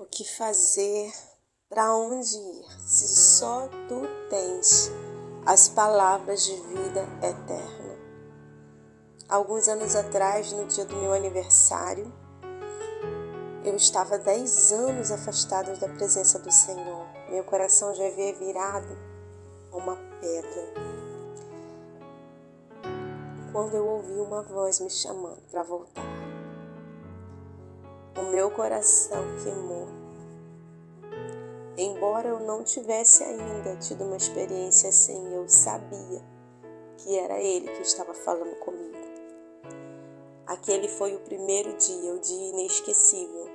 O que fazer? Para onde ir? Se só tu tens as palavras de vida eterna. Alguns anos atrás, no dia do meu aniversário, eu estava dez anos afastada da presença do Senhor. Meu coração já havia virado uma pedra. Quando eu ouvi uma voz me chamando para voltar meu coração queimou. Embora eu não tivesse ainda tido uma experiência assim, eu sabia que era Ele que estava falando comigo. Aquele foi o primeiro dia, o dia inesquecível,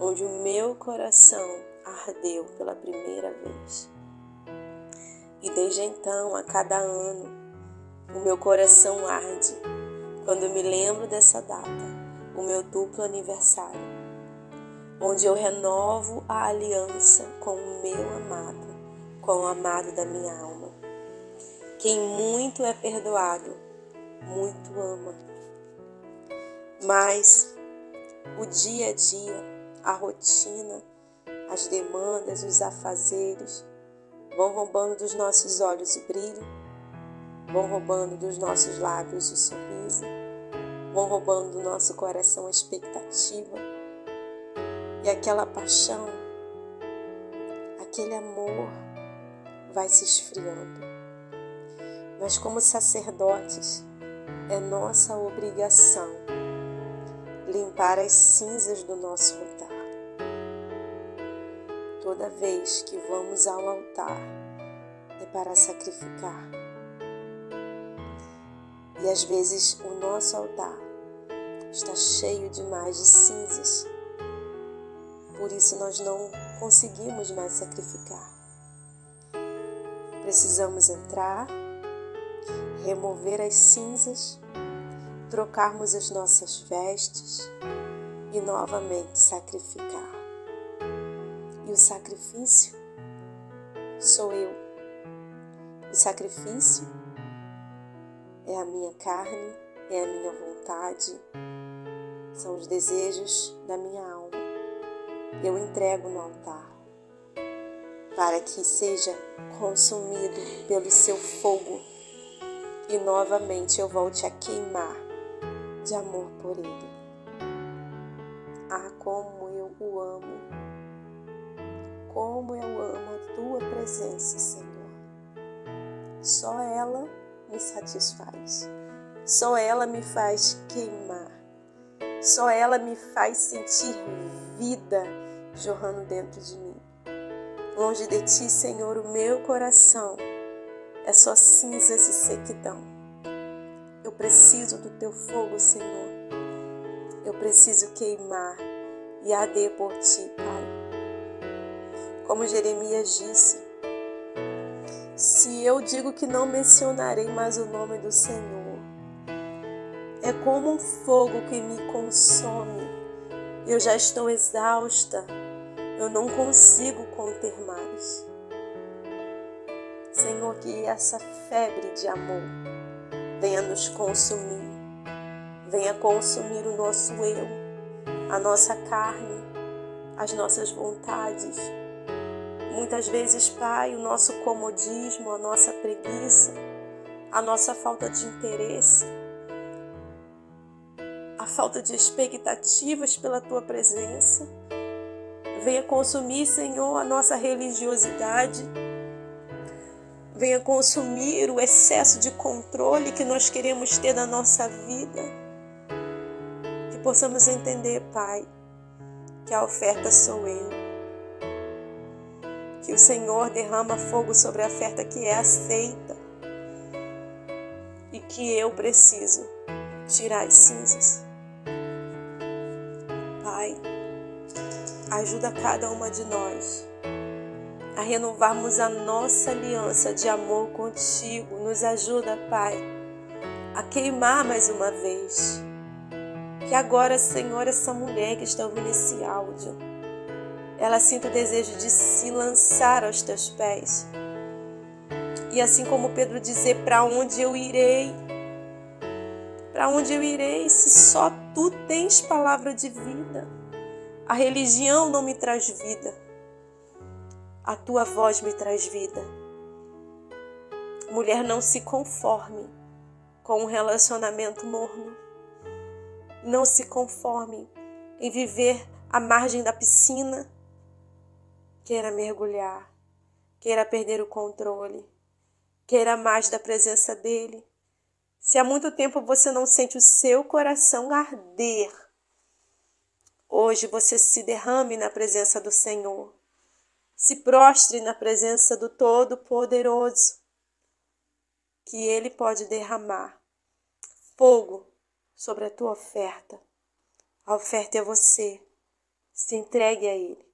onde o meu coração ardeu pela primeira vez. E desde então, a cada ano, o meu coração arde quando me lembro dessa data o meu duplo aniversário, onde eu renovo a aliança com o meu amado, com o amado da minha alma. Quem muito é perdoado, muito ama. Mas o dia a dia, a rotina, as demandas, os afazeres vão roubando dos nossos olhos o brilho, vão roubando dos nossos lábios o sorriso vão roubando do nosso coração a expectativa e aquela paixão, aquele amor vai se esfriando. Mas, como sacerdotes, é nossa obrigação limpar as cinzas do nosso altar. Toda vez que vamos ao altar é para sacrificar. E às vezes o nosso altar está cheio demais de cinzas. Por isso nós não conseguimos mais sacrificar. Precisamos entrar, remover as cinzas, trocarmos as nossas vestes e novamente sacrificar. E o sacrifício sou eu. O sacrifício é a minha carne, é a minha vontade, são os desejos da minha alma. Eu entrego no altar para que seja consumido pelo seu fogo e novamente eu volte a queimar de amor por ele. Ah, como eu o amo, como eu amo a tua presença, Senhor. Só ela me satisfaz, só ela me faz queimar. Só ela me faz sentir vida jorrando dentro de mim. Longe de ti, Senhor, o meu coração é só cinzas e sequidão. Eu preciso do teu fogo, Senhor. Eu preciso queimar e arder por ti, Pai. Como Jeremias disse, se eu digo que não mencionarei mais o nome do Senhor, é como um fogo que me consome. Eu já estou exausta. Eu não consigo conter mais. Senhor, que essa febre de amor venha nos consumir. Venha consumir o nosso eu, a nossa carne, as nossas vontades. Muitas vezes, Pai, o nosso comodismo, a nossa preguiça, a nossa falta de interesse falta de expectativas pela tua presença. Venha consumir, Senhor, a nossa religiosidade. Venha consumir o excesso de controle que nós queremos ter da nossa vida. Que possamos entender, Pai, que a oferta sou eu. Que o Senhor derrama fogo sobre a oferta que é aceita. E que eu preciso tirar as cinzas. Pai, ajuda cada uma de nós a renovarmos a nossa aliança de amor contigo. Nos ajuda, Pai, a queimar mais uma vez. Que agora, Senhor, essa mulher que está ouvindo esse áudio, ela sinta o desejo de se lançar aos teus pés. E assim como Pedro dizer: Para onde eu irei? Para onde eu irei se só tu tens palavra de vida? A religião não me traz vida. A tua voz me traz vida. Mulher, não se conforme com um relacionamento morno. Não se conforme em viver à margem da piscina. Queira mergulhar, queira perder o controle, queira mais da presença dele. Se há muito tempo você não sente o seu coração arder, hoje você se derrame na presença do Senhor. Se prostre na presença do Todo-Poderoso, que Ele pode derramar fogo sobre a tua oferta. A oferta é você. Se entregue a Ele.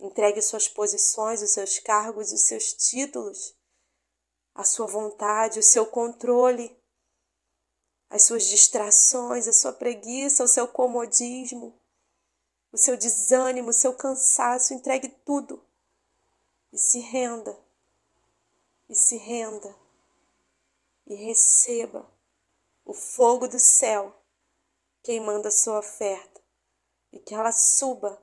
Entregue suas posições, os seus cargos, os seus títulos, a sua vontade, o seu controle, as suas distrações, a sua preguiça, o seu comodismo, o seu desânimo, o seu cansaço. Entregue tudo e se renda. E se renda. E receba o fogo do céu queimando a sua oferta e que ela suba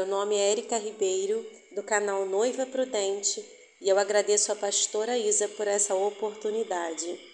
Meu nome é Erika Ribeiro, do canal Noiva Prudente, e eu agradeço a pastora Isa por essa oportunidade.